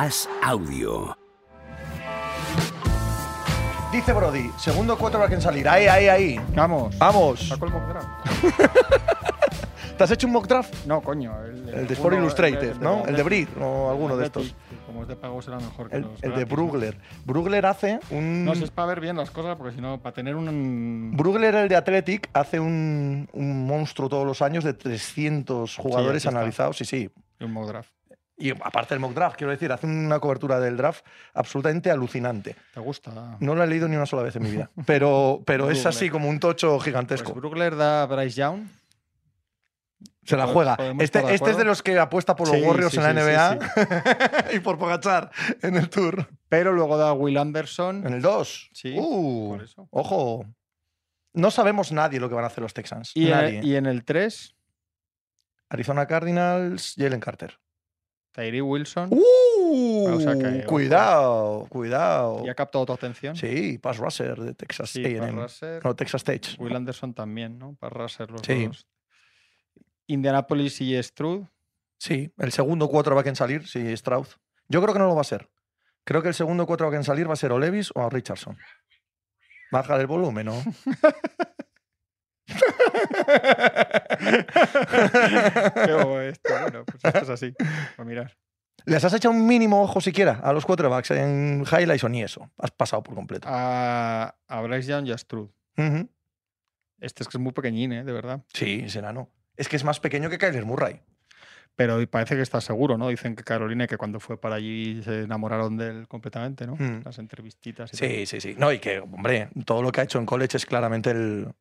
As Audio. Dice Brody, segundo quarterback en salir. Ahí, ahí, ahí. Vamos. Vamos. Saco el mock draft. ¿Te has hecho un mock draft? No, coño. El, El de Sport Illustrated, el ¿no? El de Brig o alguno de estos. Como es de pago será mejor que El, los el de. Brugler. Brugler hace un. No, si es para ver bien las cosas, porque si no, para tener un. Brugler, el de Athletic, hace un, un monstruo todos los años de 300 jugadores está. analizados. Sí, sí. un mock draft. Y aparte del mock draft, quiero decir, hace una cobertura del draft absolutamente alucinante. ¿Te gusta? No lo he leído ni una sola vez en mi vida, pero, pero es así como un tocho Pues gigantesco. Brugler da a Bryce Young. Se la juega. Este, este es de los que apuesta por los Sí, Warriors sí, en la sí, NBA y por Pogachar en el Tour. Pero luego da Will Anderson. En el 2. Sí, Uh, por eso. Ojo. No sabemos nadie lo que van a hacer los Texans. Y, nadie. en, y en el 3, Arizona Cardinals, Jalen Carter. Tyree Wilson. Uh, O sea que, ojo. cuidado, cuidado. ¿Y ha captado tu atención? Sí, Pass Rusher de Texas Sí. No, Texas State. Will Anderson también, ¿no? Para Russer los Sí. dos. Indianapolis y Stroud. Sí, el segundo quarterback en salir, sí, Stroud. Yo creo que no lo va a ser. Creo que el segundo quarterback en salir va a ser o Levis o Richardson. Baja el volumen, ¿no? Esto. Bueno, pues esto es así. A mirar. ¿Les has echado un mínimo ojo siquiera a los quarterbacks en highlights o ni eso? Has pasado por completo. A, a Bryce Young y a. Este es que es muy pequeñín, ¿eh? De verdad. Sí, será no. Es que es más pequeño que Kyler Murray. Pero parece que está seguro, ¿no? Dicen que Carolina, que cuando fue para allí se enamoraron de él completamente, ¿no? Mm. Las entrevistitas y Sí, sí, sí. No, y que, hombre, todo lo que ha hecho en college es claramente el.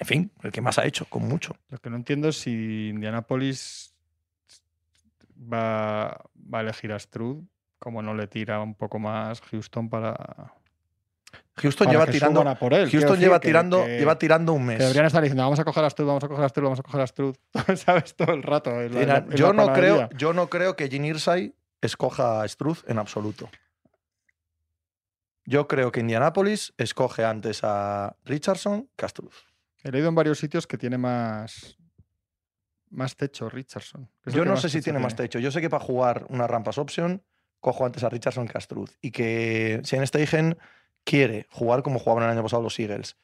En fin, el que más ha hecho, con mucho. Lo que no entiendo es si Indianapolis va, va a elegir a Stroud, como no le tira un poco más Houston para. Houston para lleva que tirando. a por él. Houston lleva tirando, que- lleva tirando un mes. que deberían estar diciendo, vamos a coger a Stroud, vamos a coger a Stroud, vamos a coger a Stroud. ¿Sabes? Todo el rato. la- la- Mira, yo, no creo, yo no creo que Gene Irsay escoja a Struz en absoluto. Yo creo que Indianapolis escoge antes a Richardson que a Struz. He leído en varios sitios que tiene más. Más techo, Richardson. Yo no sé si tiene más techo. Yo sé que para jugar una rampas option cojo antes a Richardson que a Struz. Y que Shane Steichen quiere jugar como jugaban el año pasado los Eagles.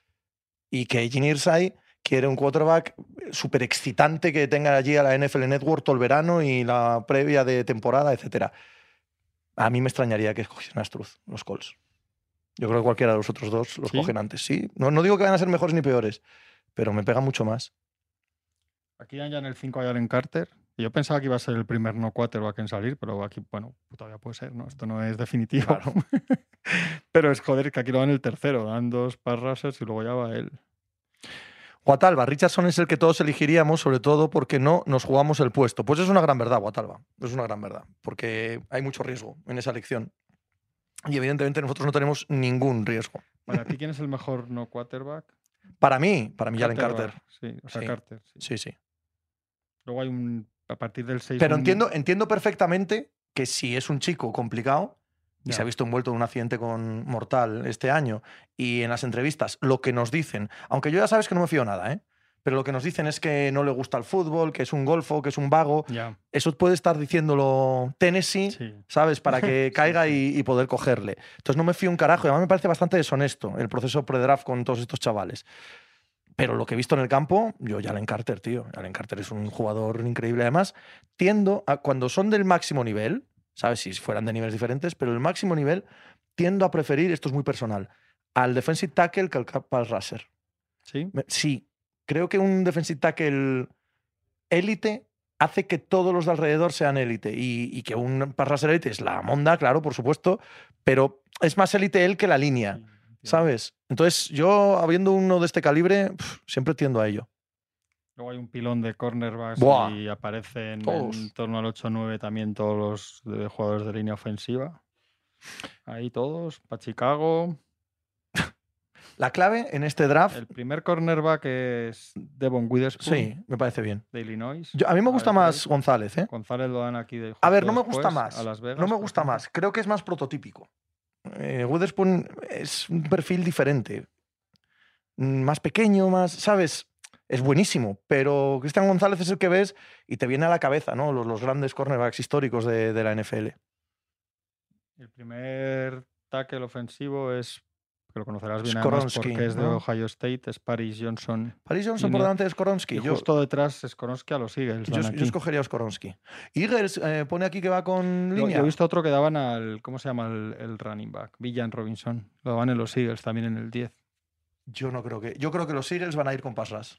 Y que Gene Irsay quiere un quarterback súper excitante que tenga allí a la NFL Network todo el verano y la previa de temporada, etcétera. A mí me extrañaría que escogiesen a Struz, los Colts. Yo creo que cualquiera de los otros dos los ¿Sí? cogen antes. Sí, no, no digo que van a ser mejores ni peores, pero me pega mucho más. Aquí ya en el 5 hay Allen Carter. Yo pensaba que iba a ser el primer no quarterback en salir, pero aquí, bueno, todavía puede ser, ¿no? Esto no es definitivo. Claro. pero es joder, que aquí lo dan el tercero, dan dos pass rushers y luego ya va él. Guatalba, Richardson es el que todos elegiríamos, sobre todo porque no nos jugamos el puesto. Pues es una gran verdad, Guatalba. Es una gran verdad, porque hay mucho riesgo en esa elección. Y evidentemente nosotros no tenemos ningún riesgo. Para ti, ¿quién es el mejor no quarterback? Para mí, para mí, Jalen Carter. Sí, o sea, Sí. Carter. sí. Sí, sí. Luego hay un. A partir del 6. Pero entiendo, entiendo perfectamente que si es un chico complicado y se ha visto envuelto en un accidente con mortal este año y en las entrevistas lo que nos dicen, aunque yo ya sabes que no me fío nada, ¿eh? Pero lo que nos dicen es que no le gusta el fútbol, que es un golfo, que es un vago, eso puede estar diciéndolo Tennessee, sí. ¿sabes? Para que caiga. Y, y poder cogerle. Entonces no me fío un carajo y además me parece bastante deshonesto el proceso pre-draft con todos estos chavales. Pero lo que he visto en el campo, yo Jalen Carter, tío. Jalen Carter es un jugador increíble. Además, tiendo a, cuando son del máximo nivel, ¿sabes? Si fueran de niveles diferentes, pero el máximo nivel, tiendo a preferir, esto es muy personal, al defensive tackle que al pass rusher. ¿Sí? Me- Sí, creo que un defensive tackle élite hace que todos los de alrededor sean élite y, y que un pass rusher élite es la monda, claro, por supuesto, pero es más élite él que la línea. ¿sabes? Entonces, yo, habiendo uno de este calibre, siempre tiendo a ello. Luego hay un pilón de cornerbacks Buah. y aparecen Todos. en torno al 8-9 también todos los jugadores de línea ofensiva. Ahí todos, para Chicago. La clave en este draft, El primer cornerback es Devon Witherspoon sí, me parece bien. de Illinois. Yo- a mí me gusta más González, ¿eh? González lo dan aquí de A ver, no me gusta más. A Las Vegas, No me gusta más. Creo que es más prototípico. Eh, Witherspoon es un perfil diferente. Mm, Más pequeño, más, ¿sabes? Es buenísimo, pero Cristian González es el que ves y te viene a la cabeza, ¿no? Los, los grandes cornerbacks históricos de, de la NFL. El primer tackle ofensivo es, que lo conocerás bien además Skoronski, porque es de ¿no? Ohio State, es Paris Johnson. Paris Johnson por delante de Skoronsky. Y Yo, justo detrás Skoronski a los Eagles. yo, escogería a Skoronsky. Eagles eh, pone aquí que va con línea. Yo he visto otro que daban al, ¿cómo se llama el, el running back? Villan Robinson. Lo daban en los Eagles también en el 10. Yo no creo que. Yo creo que los Eagles van a ir con pass rush.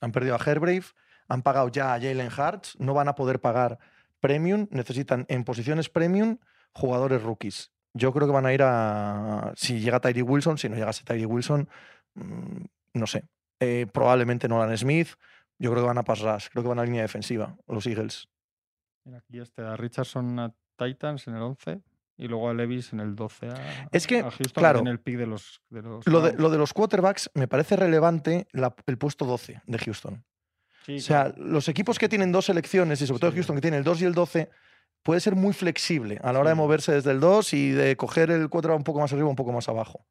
Han perdido a Herbrave, han pagado ya a Jalen Hurts, no van a poder pagar premium, necesitan en posiciones premium jugadores rookies. Yo creo que van a ir a. Si llega Tyree Wilson, si no llegase Tyree Wilson, mm, no sé. Eh, probablemente Nolan Smith. Yo creo que van a pass rush, creo que van a línea defensiva, los Eagles. Mira, aquí este da Richardson a Titans en el 11 y luego a Levis en el 12 a, Es que, a Houston, claro, en el pick de los, de los Lo de, lo de los quarterbacks me parece relevante la- el puesto 12 de Houston. Sí, O sea, claro. los equipos que tienen dos selecciones, y sobre todo Sí. Houston, que tiene el 2 y el 12, puede ser muy flexible a la hora de moverse desde el 2 y de coger el quarterback un poco más arriba, un poco más abajo.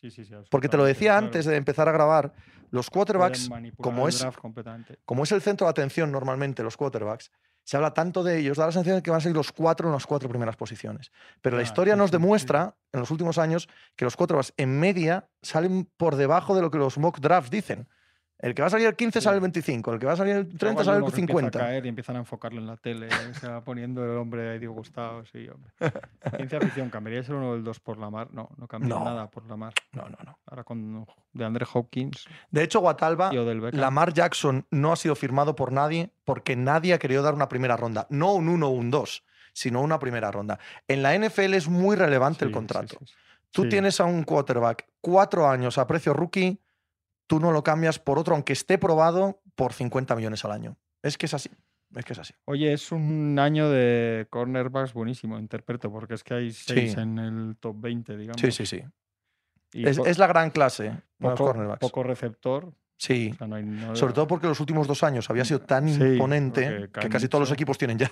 Sí, sí, sí, Porque te lo decía claro. antes de empezar a grabar, los quarterbacks, como es, como es el centro de atención normalmente, los quarterbacks, se habla tanto de ellos, da la sensación de que van a ser los cuatro en las cuatro primeras posiciones. Pero la historia nos demuestra, en los últimos años, que los quarterbacks en media salen por debajo de lo que los mock drafts dicen. El que va a salir el 15 Sí. sale el 25, el que va a salir el Luego 30 hay sale el que empieza a 50. caer y empiezan a enfocarlo en la tele, se va poniendo el hombre ahí disgustado, sí, hombre. Ciencia ficción, ¿cambiarías el 1 o el 2 por la mar? No, no cambia No. nada por la mar. No, no, no. Ahora con de Andre Hopkins De hecho, Guatalba. Lamar Jackson no ha sido firmado por nadie porque nadie ha querido dar una primera ronda. No un 1 o un 2, sino una primera ronda. En la NFL es muy relevante el Sí, contrato. sí. Tú tienes a un quarterback cuatro años a precio rookie, tú no lo cambias por otro, aunque esté probado, por 50 millones al año. Es que es así. Es que es así. Oye, es un año de cornerbacks buenísimo, interpreto, porque es que hay seis Sí. en el top 20, digamos. Sí, sí, sí. y Es, la gran clase los poco, cornerbacks. poco receptor. Sí. o sea, no hay- no- Sobre todo porque los últimos dos años había sido tan Sí, imponente que casi todos los equipos tienen ya.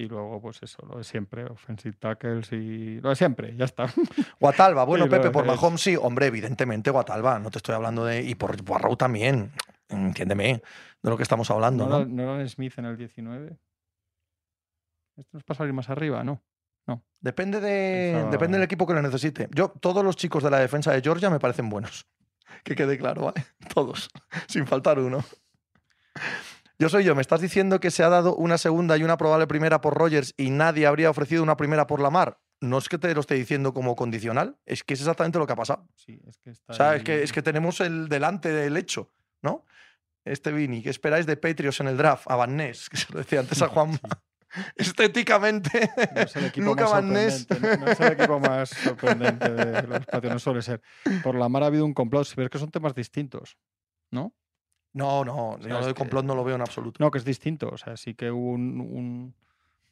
Y luego, pues eso, lo de siempre, offensive tackles y lo de siempre, ya está. Guatalba, bueno, Pepe, por es. Mahomes sí, hombre, evidentemente Guatalba, no te estoy hablando de. Y por Barrow también, entiéndeme de lo que estamos hablando, ¿no? Nolan, Nolan Smith en el 19. Esto nos pasa a ir más arriba, ¿no? Depende, de, Pensaba- depende del equipo que lo necesite. Yo, todos los chicos de la defensa de Georgia me parecen buenos. Que quede claro, ¿vale? Todos, sin faltar uno. Yo soy yo, me estás diciendo que se ha dado una segunda y una probable primera por Rogers y nadie habría ofrecido una primera por Lamar. No es que te lo esté diciendo como condicional, es que es exactamente lo que ha pasado. Sí, es que está O sea, es que, es que tenemos el delante del hecho, ¿no? Este Vini, ¿qué esperáis de Patriots en el draft? A Van Ness, que se lo decía antes a Juan. Estéticamente, No es el equipo Luca más Van Ness. No, No es el equipo más sorprendente de los patios, no suele ser. Por la mar ha habido un complot, pero es que son temas distintos, ¿no? No, no, sea, lo de que- complot no lo veo en absoluto. No, que es distinto. O sea, sí que hubo un, un,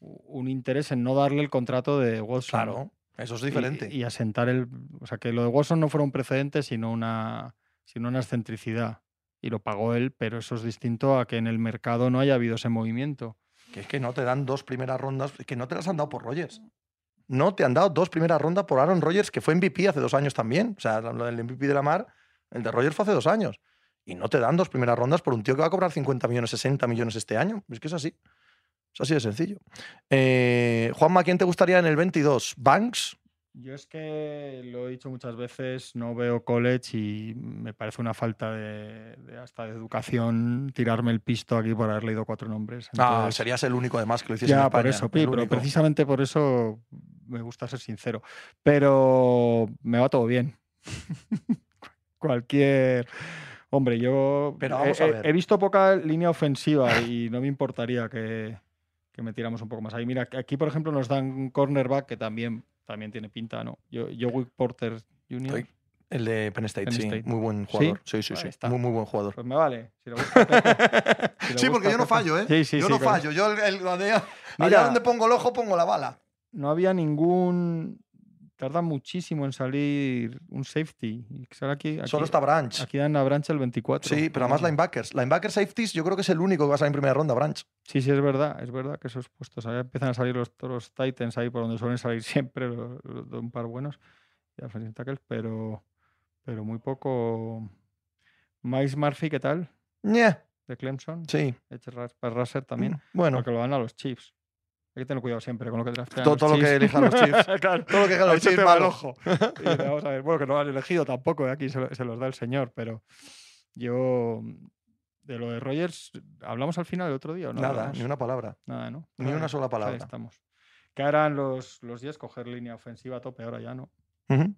un interés en no darle el contrato de Watson. Claro, eso es diferente. Y, y asentar el. O sea, que lo de Watson no fuera un precedente, sino una, sino una excentricidad. Y lo pagó él, pero eso es distinto a que en el mercado no haya habido ese movimiento. Que es que no te dan dos primeras rondas, que no te las han dado por Rogers. No te han dado dos primeras rondas por Aaron Rodgers, que fue MVP hace dos años también. O sea, del MVP de la mar, el de Rogers fue hace dos años. Y no te dan dos primeras rondas por un tío que va a cobrar 50 millones, 60 millones este año. Es que es así. Es así de sencillo. Eh, Juanma, ¿quién te gustaría en el 22? ¿Banks? Yo es que lo he dicho muchas veces, no veo college y me parece una falta de, de hasta de educación tirarme el pisto aquí por haber leído cuatro nombres. Ah, Entonces, serías el único además que lo hiciese en ya, por eso, pi, pero precisamente por eso me gusta ser sincero. Pero me va todo bien. Cualquier. Hombre, yo Pero he- vamos a he, ver. he visto poca línea ofensiva y no me importaría que, que metiéramos un poco más ahí. Mira, aquí por ejemplo nos dan un cornerback que también, también tiene pinta, ¿no? Yo, yo Wick Porter Jr. El de Penn State, Penn sí. State. Muy buen jugador. Sí, sí, sí. Muy, muy buen jugador. Pues me vale. Si le gusta a Pepe. Si le sí, porque gusta yo no fallo, ¿eh? Sí, sí, yo no fallo. Yo el, el- allá, allá Mira. donde pongo el ojo, pongo la bala. no había ningún. Tarda muchísimo en salir un safety. Y sale aquí, aquí, Solo está Branch. Aquí dan a Branch el 24. Sí, pero además linebackers. Linebacker safeties, yo creo que es el único que va a salir en primera ronda, Branch. Sí, sí, es verdad. Es verdad que esos puestos. Ahora empiezan a salir los, todos los Titans ahí por donde suelen salir siempre, los- los de un par buenos. Y offensive tackles, pero, pero muy poco. Miles Murphy, ¿qué tal? Ñe, De Clemson. Sí. Edge también. Bueno, Porque lo dan a los Chiefs. Hay que tener cuidado siempre con lo que draftean Todo, todo lo que elijan los Chiefs. Claro. Todo lo que elijan los Chiefs, malo. ojo. Y vamos a ver, bueno, que no lo han elegido tampoco, ¿eh? aquí se, lo- se los da el señor, pero yo de lo de Rogers, ¿hablamos al final el otro día o no? Nada, hablamos? ni una palabra. Nada, ¿no? ni una sola palabra. Ahí estamos. ¿Qué harán los, los Jets? Coger línea ofensiva a tope ahora ya, ¿no? Ujú.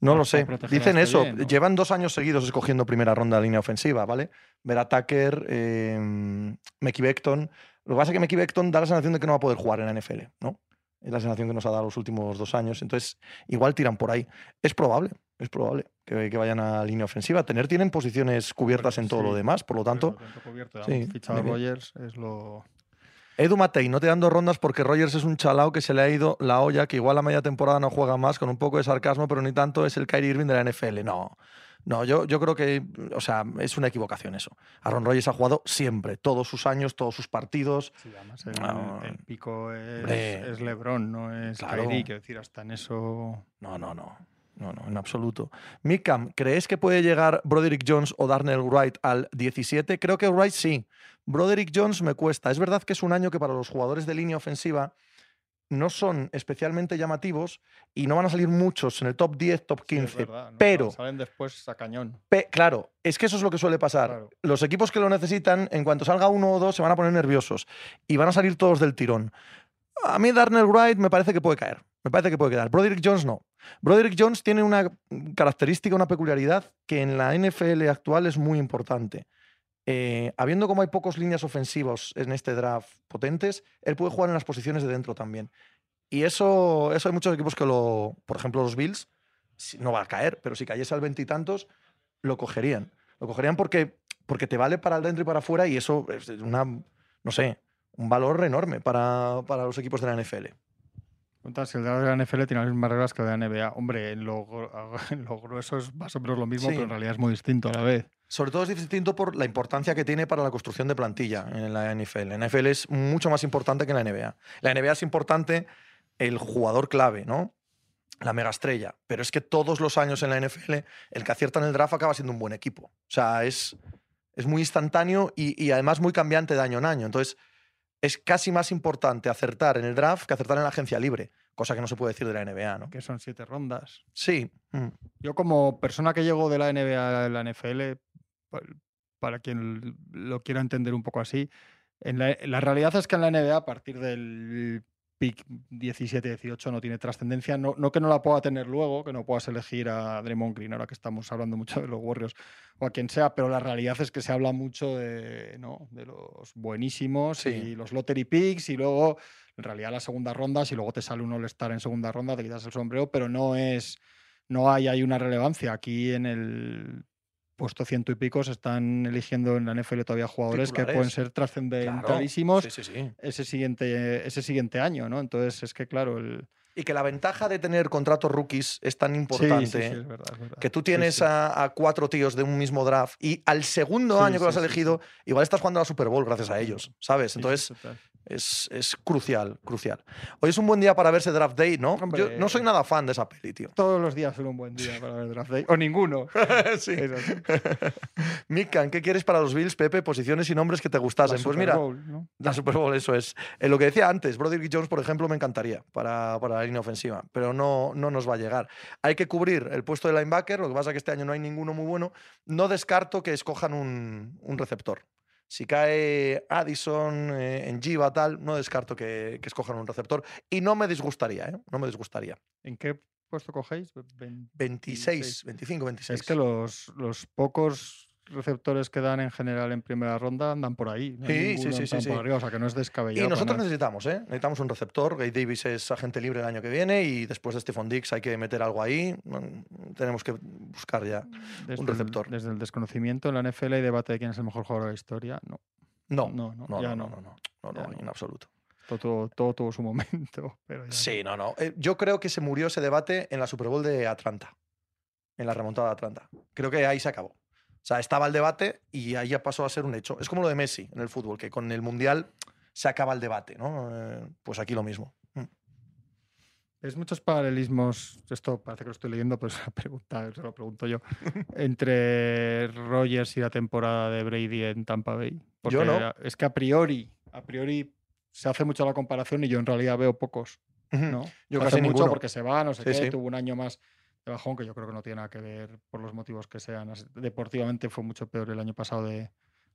No lo sé. Dicen este eso. bien, ¿no? Llevan dos años seguidos escogiendo primera ronda de línea ofensiva, ¿vale? Ver a Tucker, eh, Mekhi Becton. Lo que pasa es que Mekhi Becton da la sensación de que no va a poder jugar en la NFL, ¿no? Es la sensación que nos ha dado los últimos dos años. Entonces, igual tiran por ahí. Es probable, es probable que, que vayan a línea ofensiva. Tener tienen posiciones cubiertas en todo lo demás, por lo tanto. Pero lo tanto cubierto, sí, han fichado. Rogers, es lo. Edu Matei, no te dan dos rondas porque Rogers es un chalao que se le ha ido la olla, que igual a media temporada no juega más, con un poco de sarcasmo, pero ni tanto es el Kyrie Irving de la NFL. No, no, yo, yo creo que, o sea, es una equivocación eso. Aaron Rodgers ha jugado siempre, todos sus años, todos sus partidos. Sí, además el, No, el pico es, es LeBron, no es claro. Kyrie, quiero decir, hasta en eso. No, no, no. No, no, en absoluto. Mikam, ¿crees que puede llegar Broderick Jones o Darnell Wright al 17? Creo que Wright sí. Broderick Jones me cuesta. Es verdad que es un año que para los jugadores de línea ofensiva no son especialmente llamativos y no van a salir muchos en el top 10, top Sí, es 15. verdad, no, pero- Salen después a cañón. Claro, es que eso es lo que suele pasar. Claro. Los equipos que lo necesitan, en cuanto salga uno o dos, se van a poner nerviosos y van a salir todos del tirón. A mí Darnell Wright me parece que puede caer. Me parece que puede quedar. Broderick Jones no. Broderick Jones tiene una característica, una peculiaridad que en la NFL actual es muy importante. Eh, habiendo como hay pocos líneas ofensivas en este draft potentes, él puede jugar en las posiciones de dentro también. Y eso, eso hay muchos equipos que lo. Por ejemplo, los Bills, no va a caer, pero si cayese al veintitantos, lo cogerían. Lo cogerían porque, porque te vale para el dentro y para afuera y eso es una, no sé, un valor enorme para, para los equipos de la NFL. Si el de la NFL tiene las mismas reglas que el de la NBA. Hombre, en lo, en lo grueso es más o menos lo mismo, Sí. pero en realidad es muy distinto a la vez. Sobre todo es distinto por la importancia que tiene para la construcción de plantilla en la NFL. La NFL es mucho más importante que la NBA. La NBA es importante el jugador clave, ¿no? La megaestrella. Pero es que todos los años en la NFL, el que acierta en el draft acaba siendo un buen equipo. O sea, es, es muy instantáneo y, y además muy cambiante de año en año. Entonces, es casi más importante acertar en el draft que acertar en la agencia libre, cosa que no se puede decir de la NBA, ¿no? Que son siete rondas. Sí. mm. Yo como persona que llego de la NBA a la NFL, pa- para quien lo quiera entender un poco así, en la, la realidad es que en la NBA a partir del pick 17-18 no tiene trascendencia, no, no que no la pueda tener luego, que no puedas elegir a Draymond Green ahora que estamos hablando mucho de los Warriors o a quien sea, pero la realidad es que se habla mucho de, ¿no? de los buenísimos Sí. y los lottery picks y luego en realidad las segundas rondas y luego te sale un all-star en segunda ronda, te quitas el sombrero, pero no es no hay, hay una relevancia. Aquí en el puesto ciento y pico se están eligiendo en la NFL todavía jugadores que pueden ser Claro. trascendentalísimos Sí, sí, sí. ese, siguiente, ese siguiente año, ¿no? Entonces es que, claro, el... Y que la ventaja de tener contratos rookies es tan importante. sí, es verdad, es verdad. Que tú tienes. A, a cuatro tíos de un mismo draft y al segundo año que lo has elegido, igual estás jugando a la Super Bowl gracias a ellos, ¿sabes? Entonces. Es, es crucial, crucial. Hoy es un buen día para verse Draft Day, ¿no? Yo no soy nada fan de esa peli, tío. Todos los días son un buen día para ver draft day. O ninguno. sí. Mikan, ¿qué quieres para los Bills, Pepe? Posiciones y nombres que te La gustasen. Pues Super mira, Bowl, ¿no? la Super Bowl, eso es. En lo que decía antes, Broderick Jones, por ejemplo, me encantaría para, para la línea ofensiva, pero no, no nos va a llegar. Hay que cubrir el puesto de linebacker, lo que pasa es que este año no hay ninguno muy bueno. No descarto que escojan un, un receptor. Si cae Addison eh, en Giva, tal, no descarto que, que escojan un receptor. Y no me disgustaría, ¿eh? No me disgustaría. ¿En qué puesto cogéis? Ve- 26, 25, 26. Es que los, los pocos receptores que dan en general en primera ronda andan por ahí. No Sí, sí, sí, sí, sí. arriba, o sea que no es descabellado. Y nosotros necesitamos, ¿eh? Necesitamos un receptor. Gay Davis es agente libre el año que viene y después de Stephon Dix hay que meter algo ahí. Tenemos que buscar ya. desde un el- receptor. desde el desconocimiento en la NFL hay debate de quién es el mejor jugador de la historia. No, No, no, no, no, ya no, no. no, no, no, no, en absoluto. Todo, todo, tuvo su momento. Pero ya no. Sí, no, no. Eh, Yo creo que se murió ese debate en la Super Bowl de Atlanta, en la remontada de Atlanta. Creo que ahí se acabó. O sea, estaba el debate y ahí ya pasó a ser un hecho. Es como lo de Messi en el fútbol, que con el Mundial se acaba el debate, ¿no? Eh, Pues aquí lo mismo. Mm. Es muchos paralelismos, esto parece que lo estoy leyendo, pero es una pregunta, se lo pregunto yo, entre Rogers y la temporada de Brady en Tampa Bay. Porque Yo no. Es que a priori, a priori se hace mucho la comparación y yo en realidad veo pocos. ¿no? Yo Se casi hace mucho ninguno. porque se va, no sé Sí, qué, sí. tuvo un año más de bajón que yo creo que no tiene nada que ver por los motivos que sean. Deportivamente fue mucho peor el año pasado de,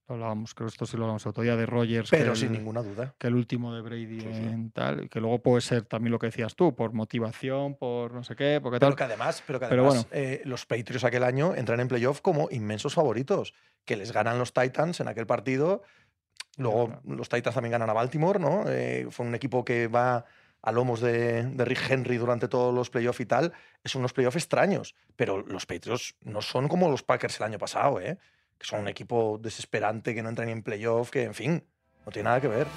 lo hablábamos, creo que esto sí lo hablamos otro día, de Rogers. que Pero sin el- ninguna duda. que el último de Brady Sí, sí. en tal, que luego puede ser también lo que decías tú, por motivación, por no sé qué, porque Pero tal. que además, pero que Pero además bueno. eh, los Patriots aquel año entran en playoff como inmensos favoritos, que les ganan los Titans en aquel partido. Luego claro. los Titans también ganan a Baltimore, ¿no? Eh, fue un equipo que va a lomos de, de Rick Henry durante todos los playoffs y tal. Es unos playoffs extraños, pero los Patriots no son como los Packers el año pasado, ¿eh? Que son un equipo desesperante que no entra ni en playoff, que en fin, no tiene nada que ver.